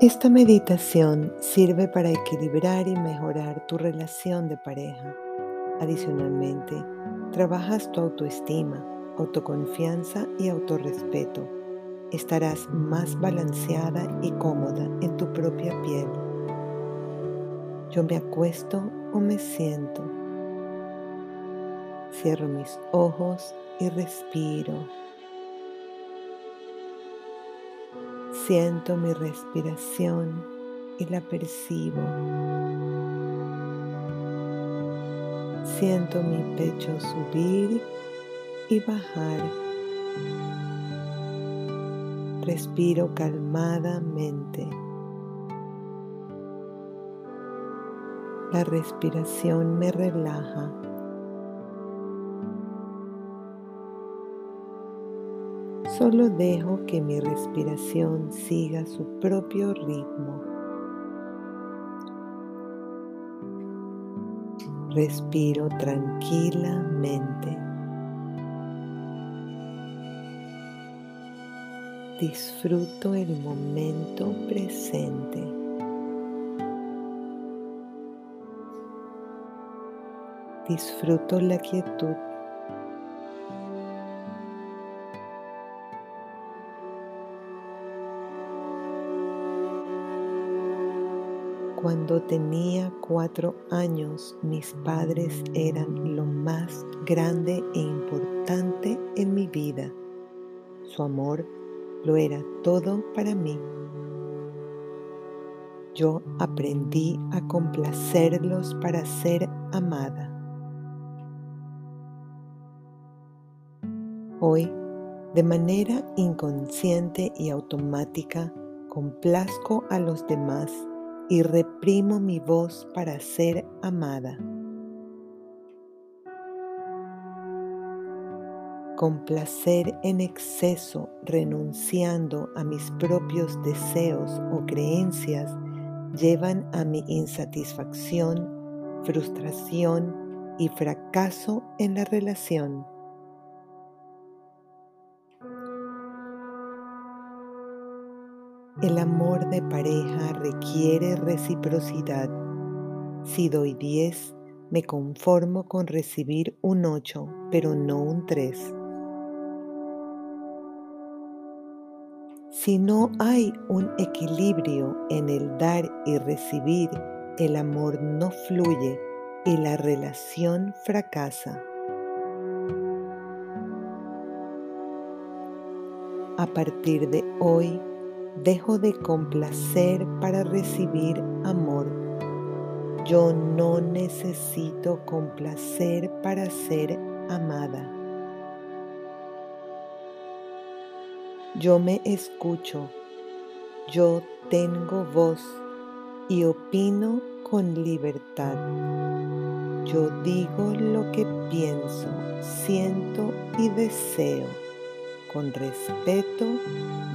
Esta meditación sirve para equilibrar y mejorar tu relación de pareja. Adicionalmente, trabajas tu autoestima, autoconfianza y autorrespeto. Estarás más balanceada y cómoda en tu propia piel. Yo me acuesto o me siento. Cierro mis ojos y respiro. Siento mi respiración y la percibo. Siento mi pecho subir y bajar. Respiro calmadamente. La respiración me relaja. Solo dejo que mi respiración siga su propio ritmo. Respiro tranquilamente. Disfruto el momento presente. Disfruto la quietud Cuando tenía cuatro años, mis padres eran lo más grande e importante en mi vida. Su amor lo era todo para mí. Yo aprendí a complacerlos para ser amada. Hoy, de manera inconsciente y automática, complazco a los demás y reprimo mi voz para ser amada. Complacer en exceso renunciando a mis propios deseos o creencias llevan a mi insatisfacción, frustración y fracaso en la relación. El amor de pareja requiere reciprocidad. Si doy 10, me conformo con recibir un 8, pero no un 3. Si no hay un equilibrio en el dar y recibir, el amor no fluye y la relación fracasa. A partir de hoy, Dejo de complacer para recibir amor. Yo no necesito complacer para ser amada. Yo me escucho. Yo tengo voz y opino con libertad. Yo digo lo que pienso, siento y deseo con respeto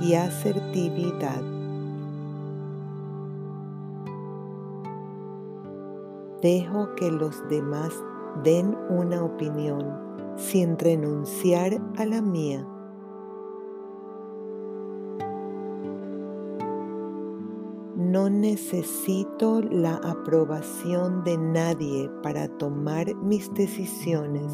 y asertividad. Dejo que los demás den una opinión sin renunciar a la mía. No necesito la aprobación de nadie para tomar mis decisiones.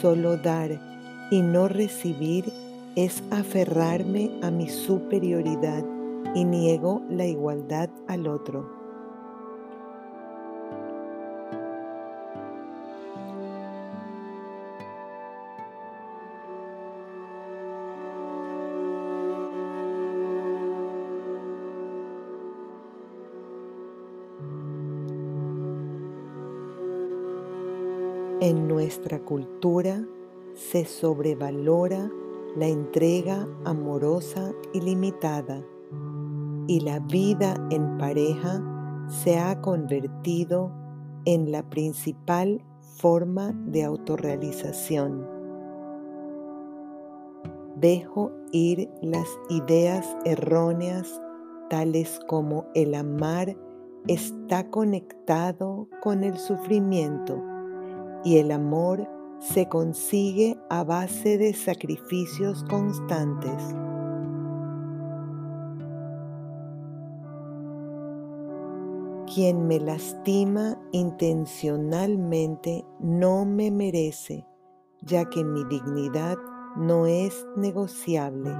Solo dar y no recibir es aferrarme a mi superioridad y niego la igualdad al otro. En nuestra cultura se sobrevalora la entrega amorosa y limitada y la vida en pareja se ha convertido en la principal forma de autorrealización. Dejo ir las ideas erróneas tales como el amar está conectado con el sufrimiento y el amor se consigue a base de sacrificios constantes. Quien me lastima intencionalmente no me merece, ya que mi dignidad no es negociable.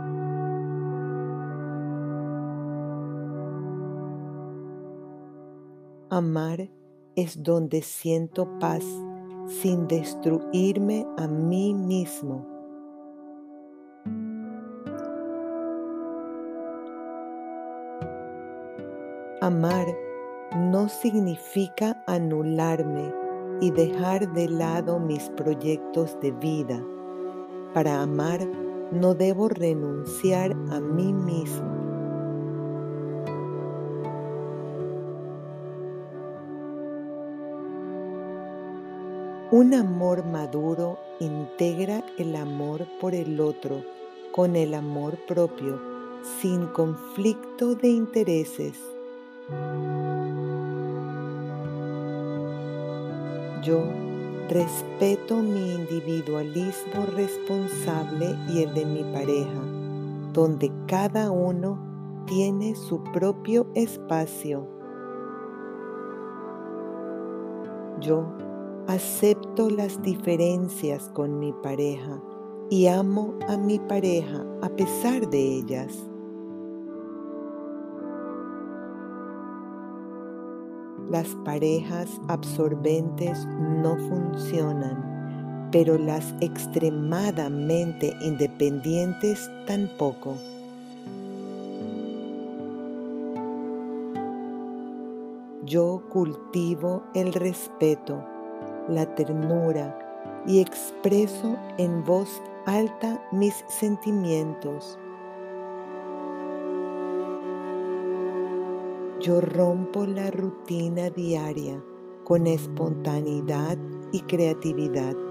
Amar es donde siento paz sin destruirme a mí mismo. Amar no significa anularme y dejar de lado mis proyectos de vida. Para amar no debo renunciar a mí mismo. Un amor maduro integra el amor por el otro con el amor propio, sin conflicto de intereses. Yo respeto mi individualismo responsable y el de mi pareja, donde cada uno tiene su propio espacio. Yo Acepto las diferencias con mi pareja y amo a mi pareja a pesar de ellas. Las parejas absorbentes no funcionan, pero las extremadamente independientes tampoco. Yo cultivo el respeto la ternura y expreso en voz alta mis sentimientos. Yo rompo la rutina diaria con espontaneidad y creatividad.